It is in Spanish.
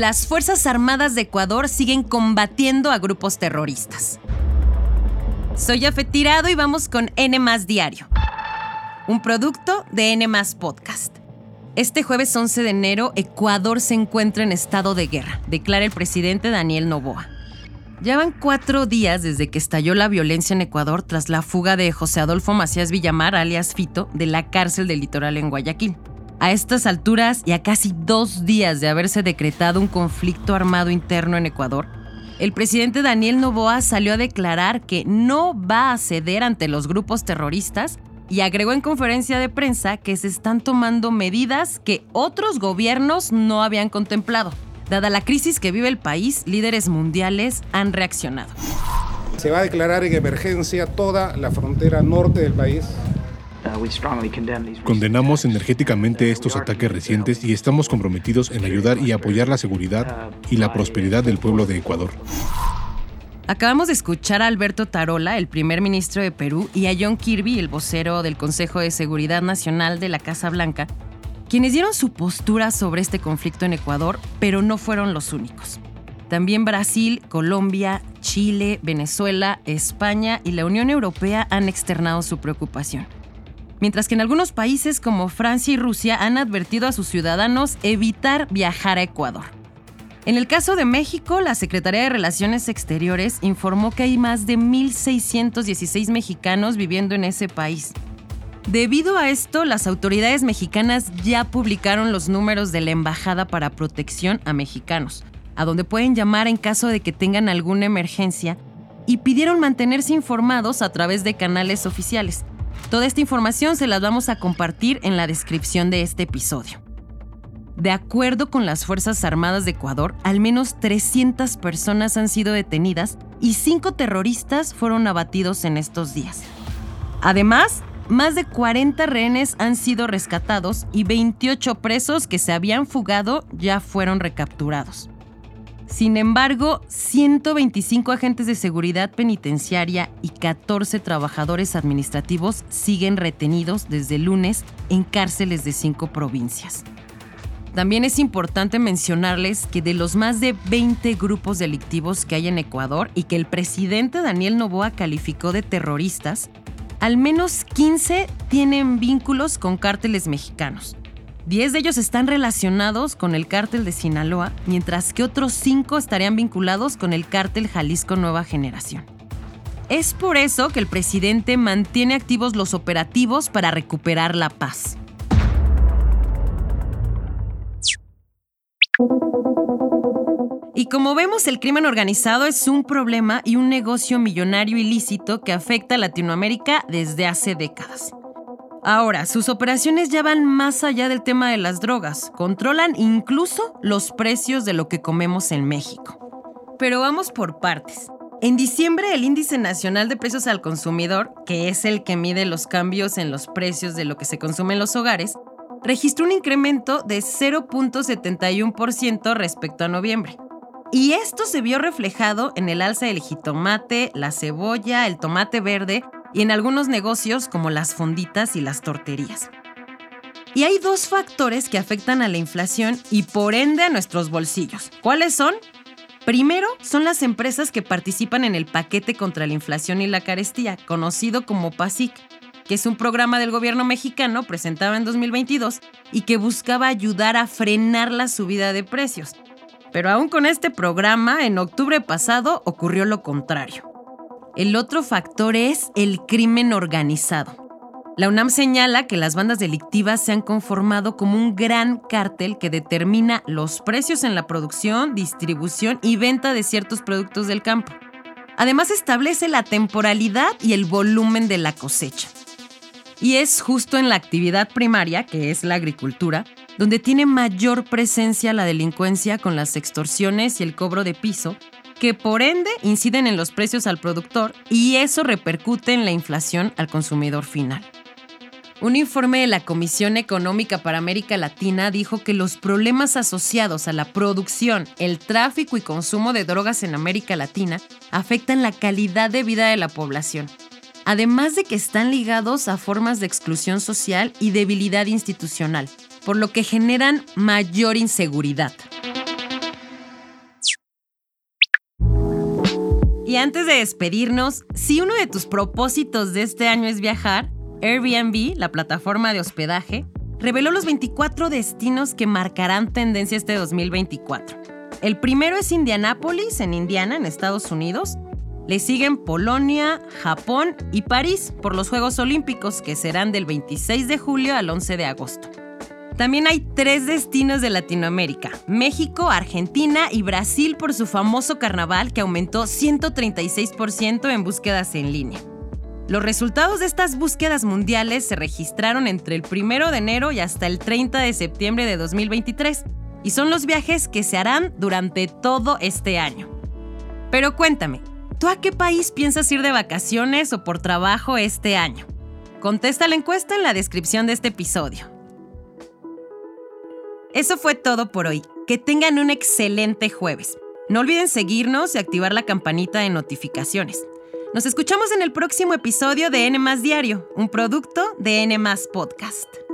las Fuerzas Armadas de Ecuador siguen combatiendo a grupos terroristas. Soy Jafet Tirado y vamos con N Diario, un producto de N Podcast. Este jueves 11 de enero, Ecuador se encuentra en estado de guerra, declara el presidente Daniel Novoa. Ya van cuatro días desde que estalló la violencia en Ecuador tras la fuga de José Adolfo Macías Villamar, alias Fito, de la cárcel del litoral en Guayaquil. A estas alturas y a casi dos días de haberse decretado un conflicto armado interno en Ecuador, el presidente Daniel Novoa salió a declarar que no va a ceder ante los grupos terroristas y agregó en conferencia de prensa que se están tomando medidas que otros gobiernos no habían contemplado. Dada la crisis que vive el país, líderes mundiales han reaccionado. Se va a declarar en emergencia toda la frontera norte del país. Condenamos energéticamente estos ataques recientes y estamos comprometidos en ayudar y apoyar la seguridad y la prosperidad del pueblo de Ecuador. Acabamos de escuchar a Alberto Tarola, el primer ministro de Perú, y a John Kirby, el vocero del Consejo de Seguridad Nacional de la Casa Blanca, quienes dieron su postura sobre este conflicto en Ecuador, pero no fueron los únicos. También Brasil, Colombia, Chile, Venezuela, España y la Unión Europea han externado su preocupación. Mientras que en algunos países como Francia y Rusia han advertido a sus ciudadanos evitar viajar a Ecuador. En el caso de México, la Secretaría de Relaciones Exteriores informó que hay más de 1.616 mexicanos viviendo en ese país. Debido a esto, las autoridades mexicanas ya publicaron los números de la Embajada para Protección a Mexicanos, a donde pueden llamar en caso de que tengan alguna emergencia, y pidieron mantenerse informados a través de canales oficiales. Toda esta información se las vamos a compartir en la descripción de este episodio. De acuerdo con las Fuerzas Armadas de Ecuador, al menos 300 personas han sido detenidas y 5 terroristas fueron abatidos en estos días. Además, más de 40 rehenes han sido rescatados y 28 presos que se habían fugado ya fueron recapturados. Sin embargo, 125 agentes de seguridad penitenciaria y 14 trabajadores administrativos siguen retenidos desde lunes en cárceles de cinco provincias. También es importante mencionarles que de los más de 20 grupos delictivos que hay en Ecuador y que el presidente Daniel Novoa calificó de terroristas, al menos 15 tienen vínculos con cárteles mexicanos. 10 de ellos están relacionados con el cártel de Sinaloa, mientras que otros 5 estarían vinculados con el cártel Jalisco Nueva Generación. Es por eso que el presidente mantiene activos los operativos para recuperar la paz. Y como vemos, el crimen organizado es un problema y un negocio millonario ilícito que afecta a Latinoamérica desde hace décadas. Ahora, sus operaciones ya van más allá del tema de las drogas, controlan incluso los precios de lo que comemos en México. Pero vamos por partes. En diciembre, el Índice Nacional de Precios al Consumidor, que es el que mide los cambios en los precios de lo que se consume en los hogares, registró un incremento de 0.71% respecto a noviembre. Y esto se vio reflejado en el alza del jitomate, la cebolla, el tomate verde y en algunos negocios como las fonditas y las torterías. Y hay dos factores que afectan a la inflación y por ende a nuestros bolsillos. ¿Cuáles son? Primero, son las empresas que participan en el paquete contra la inflación y la carestía, conocido como PASIC, que es un programa del gobierno mexicano presentado en 2022 y que buscaba ayudar a frenar la subida de precios. Pero aún con este programa, en octubre pasado ocurrió lo contrario. El otro factor es el crimen organizado. La UNAM señala que las bandas delictivas se han conformado como un gran cártel que determina los precios en la producción, distribución y venta de ciertos productos del campo. Además establece la temporalidad y el volumen de la cosecha. Y es justo en la actividad primaria, que es la agricultura, donde tiene mayor presencia la delincuencia con las extorsiones y el cobro de piso, que por ende inciden en los precios al productor y eso repercute en la inflación al consumidor final. Un informe de la Comisión Económica para América Latina dijo que los problemas asociados a la producción, el tráfico y consumo de drogas en América Latina afectan la calidad de vida de la población, además de que están ligados a formas de exclusión social y debilidad institucional, por lo que generan mayor inseguridad. Y antes de despedirnos, si uno de tus propósitos de este año es viajar, Airbnb, la plataforma de hospedaje, reveló los 24 destinos que marcarán tendencia este 2024. El primero es Indianápolis, en Indiana, en Estados Unidos. Le siguen Polonia, Japón y París por los Juegos Olímpicos, que serán del 26 de julio al 11 de agosto. También hay tres destinos de Latinoamérica, México, Argentina y Brasil por su famoso carnaval que aumentó 136% en búsquedas en línea. Los resultados de estas búsquedas mundiales se registraron entre el 1 de enero y hasta el 30 de septiembre de 2023 y son los viajes que se harán durante todo este año. Pero cuéntame, ¿tú a qué país piensas ir de vacaciones o por trabajo este año? Contesta la encuesta en la descripción de este episodio. Eso fue todo por hoy. Que tengan un excelente jueves. No olviden seguirnos y activar la campanita de notificaciones. Nos escuchamos en el próximo episodio de N Diario, un producto de N Podcast.